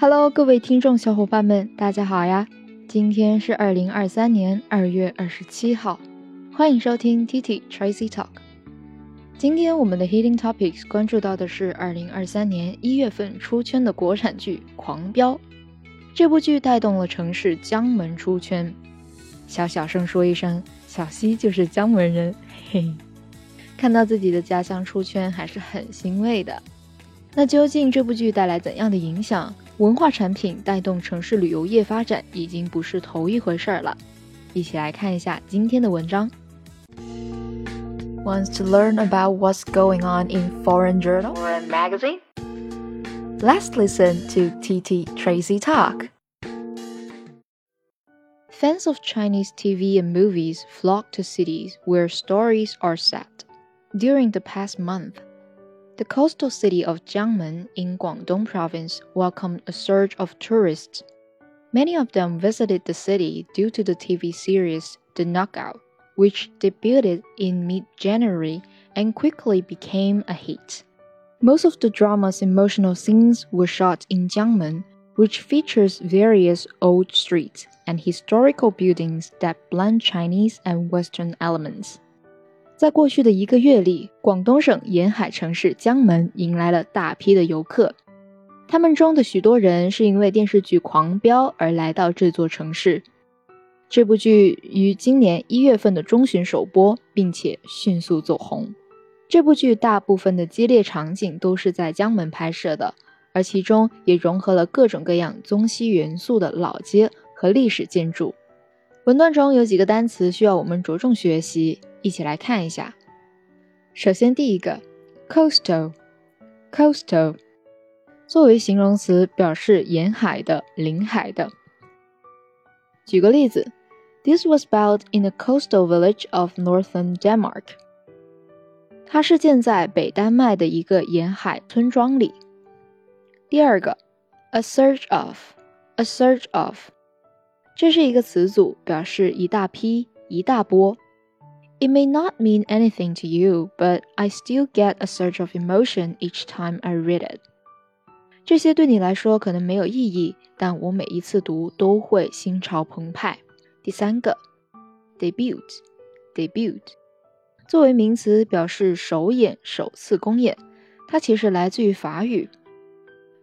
Hello，各位听众小伙伴们，大家好呀！今天是二零二三年二月二十七号，欢迎收听 T T Tracy Talk。今天我们的 Hitting Topics 关注到的是二零二三年一月份出圈的国产剧《狂飙》。这部剧带动了城市江门出圈。小小声说一声，小西就是江门人，嘿嘿，看到自己的家乡出圈还是很欣慰的。那究竟这部剧带来怎样的影响？文化产品带动城市旅游业发展已经不是头一回事儿了，一起来看一下今天的文章。Wants to learn about what's going on in foreign journal or magazine? Let's listen to TT Tracy talk. Fans of Chinese TV and movies flock to cities where stories are set. During the past month, the coastal city of Jiangmen in Guangdong province welcomed a surge of tourists. Many of them visited the city due to the TV series The Knockout, which debuted in mid January and quickly became a hit. Most of the drama's emotional scenes were shot in Jiangmen, which features various old streets and historical buildings that blend Chinese and Western elements. 在过去的一个月里，广东省沿海城市江门迎来了大批的游客。他们中的许多人是因为电视剧《狂飙》而来到这座城市。这部剧于今年一月份的中旬首播，并且迅速走红。这部剧大部分的激烈场景都是在江门拍摄的，而其中也融合了各种各样中西元素的老街和历史建筑。文段中有几个单词需要我们着重学习。一起来看一下。首先，第一个，coastal，coastal，作为形容词，表示沿海的、临海的。举个例子，This was built in a coastal village of northern Denmark。它是建在北丹麦的一个沿海村庄里。第二个，a surge of，a surge of，这是一个词组，表示一大批、一大波。It may not mean anything to you, but I still get a surge of emotion each time I read it. 这些对你来说可能没有意义，但我每一次读都会心潮澎湃。第三个，debut，debut，作为名词表示首演、首次公演，它其实来自于法语。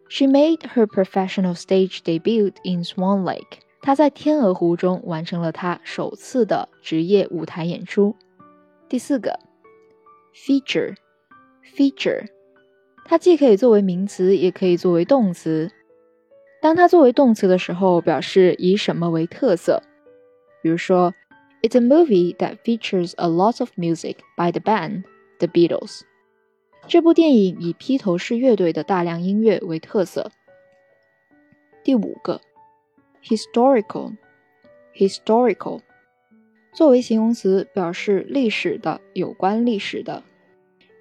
She made her professional stage debut in Swan Lake. 他在天鹅湖中完成了他首次的职业舞台演出。第四个，feature，feature，它既可以作为名词，也可以作为动词。当它作为动词的时候，表示以什么为特色。比如说，It's a movie that features a lot of music by the band The Beatles。这部电影以披头士乐队的大量音乐为特色。第五个，historical，historical。作为形容词，表示历史的、有关历史的。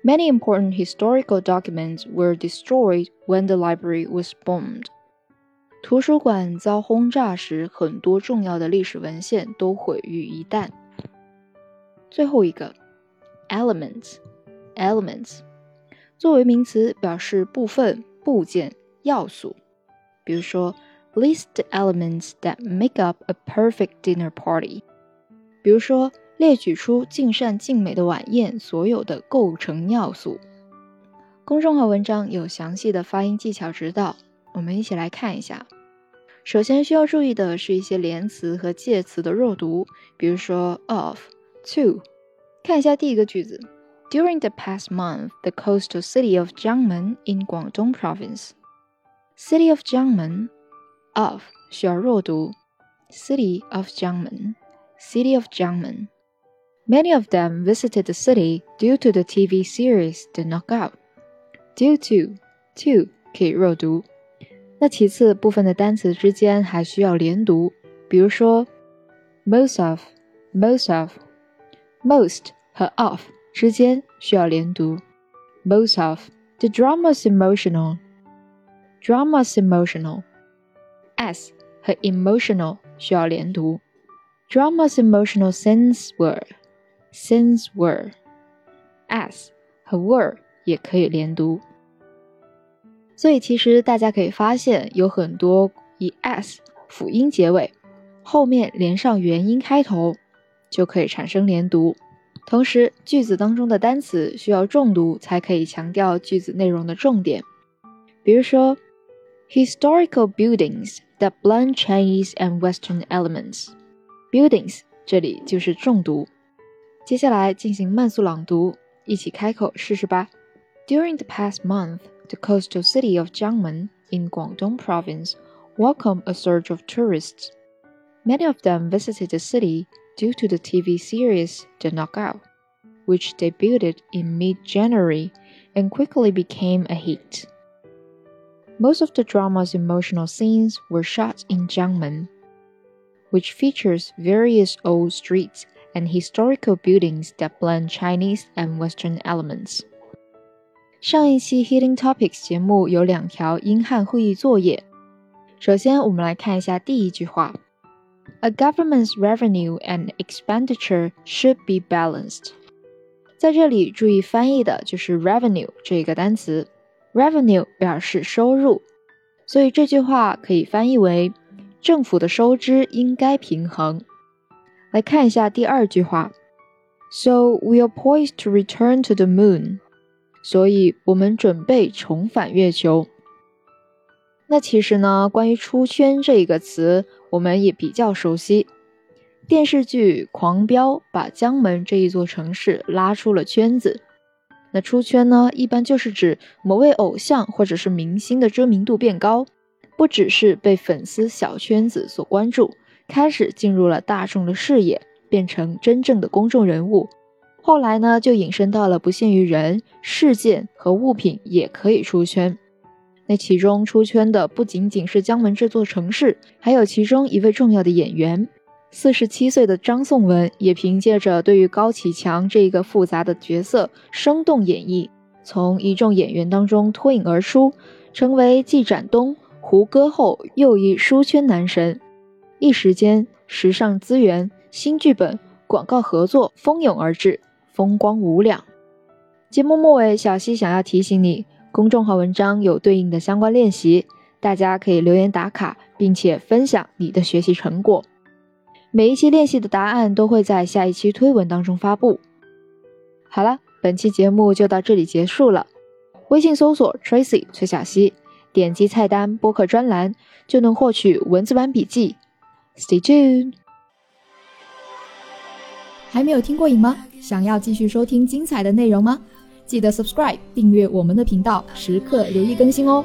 Many important historical documents were destroyed when the library was bombed. 图书馆遭轰炸时，很多重要的历史文献都毁于一旦。最后一个，elements，elements，作为名词，表示部分、部件、要素。比如说 ，list the elements that make up a perfect dinner party。比如说，列举出尽善尽美的晚宴所有的构成要素。公众号文章有详细的发音技巧指导，我们一起来看一下。首先需要注意的是一些连词和介词的弱读，比如说 of、to。看一下第一个句子：During the past month, the coastal city of Jiangmen in Guangdong Province. City of Jiangmen of 需要弱读，City of Jiangmen。city of Jiangmen. Many of them visited the city due to the TV series The Knockout. Due to to 可以弱读，那其次部分的单词之间还需要连读，比如说 most of most of most 和 of 之间需要连读，most of the drama's emotional drama's emotional S 和 emotional 需要连读。Drama's emotional scenes were scenes were s 和 were 也可以连读。所以其实大家可以发现，有很多以 s 辅音结尾，后面连上元音开头，就可以产生连读。同时，句子当中的单词需要重读才可以强调句子内容的重点。比如说 ，historical buildings that blend Chinese and Western elements。buildings 这里就是重读。接下来进行慢速朗读，一起开口试试吧。During the past month, the coastal city of Jiangmen in Guangdong Province welcomed a surge of tourists. Many of them visited the city due to the TV series The Knockout, which debuted in mid January and quickly became a hit. Most of the drama's emotional scenes were shot in Jiangmen, which features various old streets and historical buildings that blend Chinese and Western elements. 上一期 Hidden Topics 节目有两条英汉会议作业。首先，我们来看一下第一句话。A government's revenue and expenditure should be balanced。在这里注意翻译的就是 revenue 这个单词 ，revenue 表示收入，所以这句话可以翻译为政府的收支应该平衡。来看一下第二句话，So we are poised to return to the moon。所以我们准备重返月球。那其实呢，关于出圈这一个词，我们也比较熟悉。电视剧《狂飙》把江门这一座城市拉出了圈子。那出圈呢，一般就是指某位偶像或者是明星的知名度变高，不只是被粉丝小圈子所关注，开始进入了大众的视野，变成真正的公众人物。后来呢，就引申到了不限于人、事件和物品也可以出圈。那其中出圈的不仅仅是江门这座城市，还有其中一位重要的演员。四十七岁的张颂文也凭借着对于高启强这一个复杂的角色生动演绎，从一众演员当中脱颖而出，成为继展东、胡歌后又一书圈男神。一时间，时尚资源、新剧本、广告合作蜂拥而至，风光无两。节目末尾，小溪想要提醒你。公众号文章有对应的相关练习，大家可以留言打卡，并且分享你的学习成果。每一期练习的答案都会在下一期推文当中发布。好了，本期节目就到这里结束了。微信搜索 Tracy 崔小溪，点击菜单播客专栏就能获取文字版笔记。Stay tuned。还没有听过瘾吗？想要继续收听精彩的内容吗？记得 subscribe 订阅我们的频道，时刻留意更新哦。